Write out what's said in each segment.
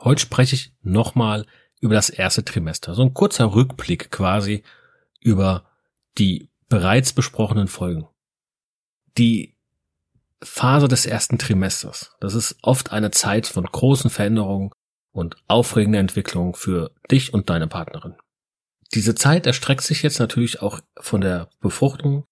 Heute spreche ich nochmal über das erste Trimester. So ein kurzer Rückblick quasi über die bereits besprochenen Folgen. Die Phase des ersten Trimesters. Das ist oft eine Zeit von großen Veränderungen und aufregender Entwicklung für dich und deine Partnerin. Diese Zeit erstreckt sich jetzt natürlich auch von der Befruchtung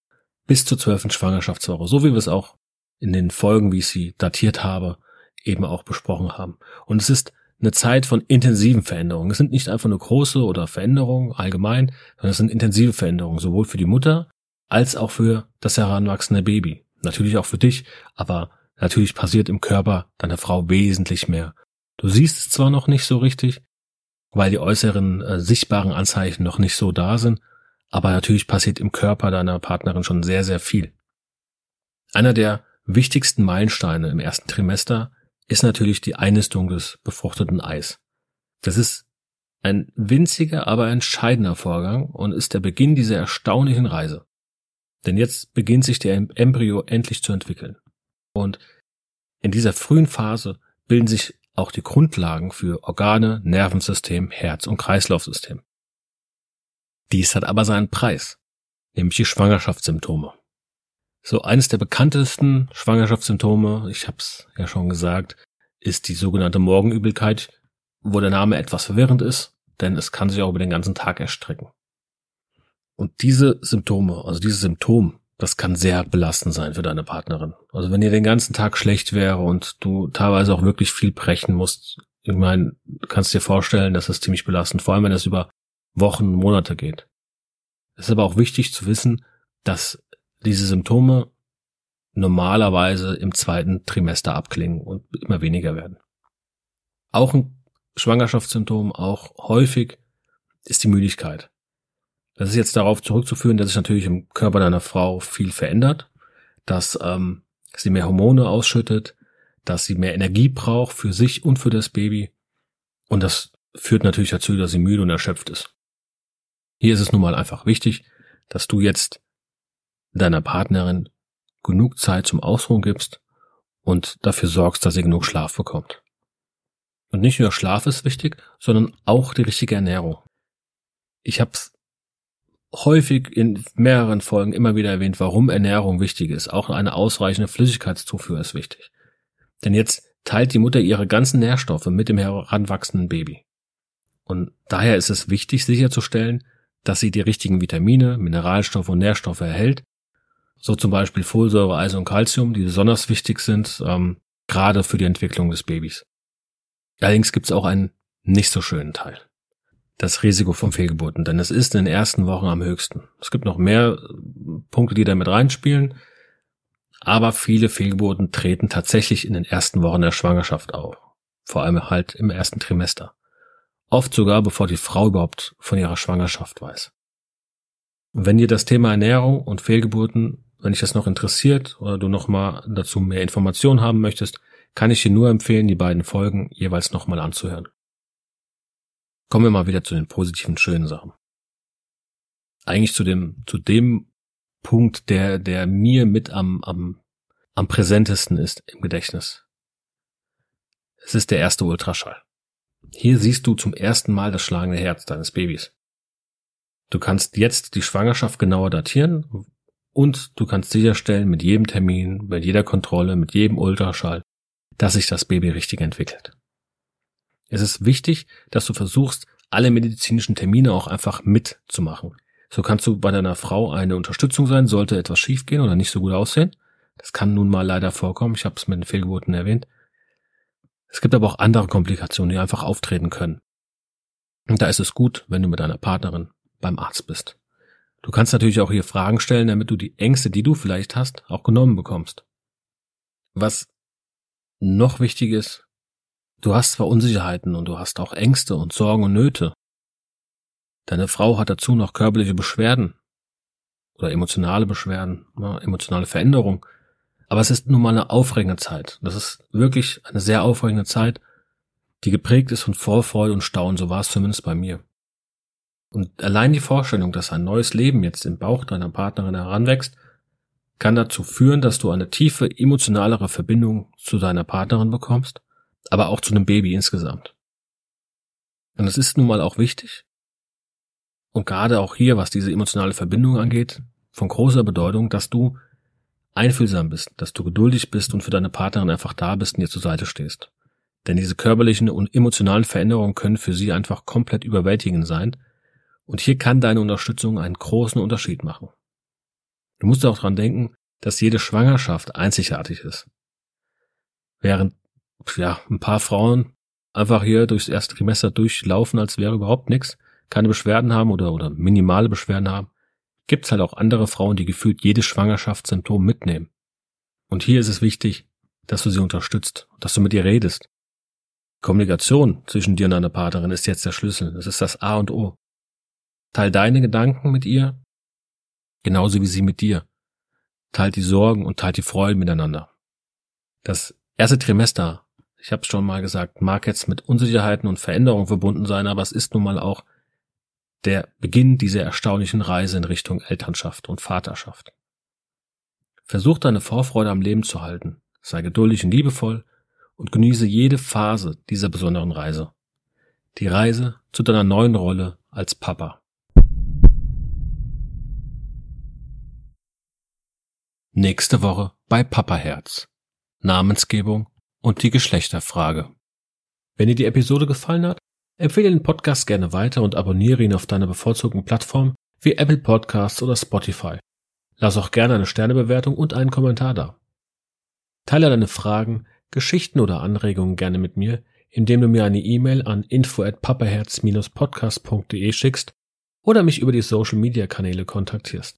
bis zur zwölften Schwangerschaftswoche, so wie wir es auch in den Folgen, wie ich sie datiert habe, eben auch besprochen haben. Und es ist eine Zeit von intensiven Veränderungen. Es sind nicht einfach nur große oder Veränderungen allgemein, sondern es sind intensive Veränderungen, sowohl für die Mutter als auch für das heranwachsende Baby. Natürlich auch für dich, aber natürlich passiert im Körper deiner Frau wesentlich mehr. Du siehst es zwar noch nicht so richtig, weil die äußeren äh, sichtbaren Anzeichen noch nicht so da sind, aber natürlich passiert im Körper deiner Partnerin schon sehr, sehr viel. Einer der wichtigsten Meilensteine im ersten Trimester ist natürlich die Einnistung des befruchteten Eis. Das ist ein winziger, aber entscheidender Vorgang und ist der Beginn dieser erstaunlichen Reise. Denn jetzt beginnt sich der Embryo endlich zu entwickeln. Und in dieser frühen Phase bilden sich auch die Grundlagen für Organe, Nervensystem, Herz- und Kreislaufsystem. Dies hat aber seinen Preis, nämlich die Schwangerschaftssymptome. So eines der bekanntesten Schwangerschaftssymptome, ich habe es ja schon gesagt, ist die sogenannte Morgenübelkeit, wo der Name etwas verwirrend ist, denn es kann sich auch über den ganzen Tag erstrecken. Und diese Symptome, also dieses Symptom, das kann sehr belastend sein für deine Partnerin. Also wenn ihr den ganzen Tag schlecht wäre und du teilweise auch wirklich viel brechen musst, ich meine, kannst dir vorstellen, dass das ziemlich belastend, vor allem wenn es über Wochen, Monate geht. Es ist aber auch wichtig zu wissen, dass diese Symptome normalerweise im zweiten Trimester abklingen und immer weniger werden. Auch ein Schwangerschaftssymptom, auch häufig, ist die Müdigkeit. Das ist jetzt darauf zurückzuführen, dass sich natürlich im Körper deiner Frau viel verändert, dass ähm, sie mehr Hormone ausschüttet, dass sie mehr Energie braucht für sich und für das Baby. Und das führt natürlich dazu, dass sie müde und erschöpft ist. Hier ist es nun mal einfach wichtig, dass du jetzt deiner Partnerin genug Zeit zum Ausruhen gibst und dafür sorgst, dass sie genug Schlaf bekommt. Und nicht nur Schlaf ist wichtig, sondern auch die richtige Ernährung. Ich habe häufig in mehreren Folgen immer wieder erwähnt, warum Ernährung wichtig ist. Auch eine ausreichende Flüssigkeitszufuhr ist wichtig. Denn jetzt teilt die Mutter ihre ganzen Nährstoffe mit dem heranwachsenden Baby. Und daher ist es wichtig sicherzustellen, dass sie die richtigen Vitamine, Mineralstoffe und Nährstoffe erhält so zum Beispiel Folsäure, Eisen und Calcium, die besonders wichtig sind, ähm, gerade für die Entwicklung des Babys. Allerdings gibt es auch einen nicht so schönen Teil. Das Risiko von Fehlgeburten, denn es ist in den ersten Wochen am höchsten. Es gibt noch mehr äh, Punkte, die da mit reinspielen, aber viele Fehlgeburten treten tatsächlich in den ersten Wochen der Schwangerschaft auf. Vor allem halt im ersten Trimester. Oft sogar bevor die Frau überhaupt von ihrer Schwangerschaft weiß. Wenn dir das Thema Ernährung und Fehlgeburten wenn dich das noch interessiert oder du noch mal dazu mehr Informationen haben möchtest, kann ich dir nur empfehlen, die beiden Folgen jeweils nochmal anzuhören. Kommen wir mal wieder zu den positiven, schönen Sachen. Eigentlich zu dem, zu dem Punkt, der, der mir mit am, am, am präsentesten ist im Gedächtnis. Es ist der erste Ultraschall. Hier siehst du zum ersten Mal das schlagende Herz deines Babys. Du kannst jetzt die Schwangerschaft genauer datieren, und du kannst sicherstellen mit jedem Termin, mit jeder Kontrolle, mit jedem Ultraschall, dass sich das Baby richtig entwickelt. Es ist wichtig, dass du versuchst, alle medizinischen Termine auch einfach mitzumachen. So kannst du bei deiner Frau eine Unterstützung sein, sollte etwas schiefgehen oder nicht so gut aussehen. Das kann nun mal leider vorkommen. Ich habe es mit den Fehlgeburten erwähnt. Es gibt aber auch andere Komplikationen, die einfach auftreten können. Und da ist es gut, wenn du mit deiner Partnerin beim Arzt bist. Du kannst natürlich auch hier Fragen stellen, damit du die Ängste, die du vielleicht hast, auch genommen bekommst. Was noch wichtig ist, du hast zwar Unsicherheiten und du hast auch Ängste und Sorgen und Nöte. Deine Frau hat dazu noch körperliche Beschwerden oder emotionale Beschwerden, ja, emotionale Veränderung. Aber es ist nun mal eine aufregende Zeit. Das ist wirklich eine sehr aufregende Zeit, die geprägt ist von Vorfreude und Staunen. So war es zumindest bei mir. Und allein die Vorstellung, dass ein neues Leben jetzt im Bauch deiner Partnerin heranwächst, kann dazu führen, dass du eine tiefe emotionalere Verbindung zu deiner Partnerin bekommst, aber auch zu einem Baby insgesamt. Und es ist nun mal auch wichtig, und gerade auch hier, was diese emotionale Verbindung angeht, von großer Bedeutung, dass du einfühlsam bist, dass du geduldig bist und für deine Partnerin einfach da bist und ihr zur Seite stehst. Denn diese körperlichen und emotionalen Veränderungen können für sie einfach komplett überwältigend sein und hier kann deine Unterstützung einen großen Unterschied machen. Du musst auch dran denken, dass jede Schwangerschaft einzigartig ist. Während, ja, ein paar Frauen einfach hier durchs erste Trimester durchlaufen, als wäre überhaupt nichts, keine Beschwerden haben oder, oder minimale Beschwerden haben, gibt's halt auch andere Frauen, die gefühlt jedes Schwangerschaftssymptom mitnehmen. Und hier ist es wichtig, dass du sie unterstützt, dass du mit ihr redest. Kommunikation zwischen dir und deiner Partnerin ist jetzt der Schlüssel. Das ist das A und O. Teil deine Gedanken mit ihr, genauso wie sie mit dir. Teilt die Sorgen und teilt die Freuden miteinander. Das erste Trimester, ich habe es schon mal gesagt, mag jetzt mit Unsicherheiten und Veränderungen verbunden sein, aber es ist nun mal auch der Beginn dieser erstaunlichen Reise in Richtung Elternschaft und Vaterschaft. Versuch deine Vorfreude am Leben zu halten, sei geduldig und liebevoll und genieße jede Phase dieser besonderen Reise. Die Reise zu deiner neuen Rolle als Papa. Nächste Woche bei Papaherz. Namensgebung und die Geschlechterfrage. Wenn dir die Episode gefallen hat, empfehle den Podcast gerne weiter und abonniere ihn auf deiner bevorzugten Plattform wie Apple Podcasts oder Spotify. Lass auch gerne eine Sternebewertung und einen Kommentar da. Teile deine Fragen, Geschichten oder Anregungen gerne mit mir, indem du mir eine E-Mail an info at papaherz-podcast.de schickst oder mich über die Social Media Kanäle kontaktierst.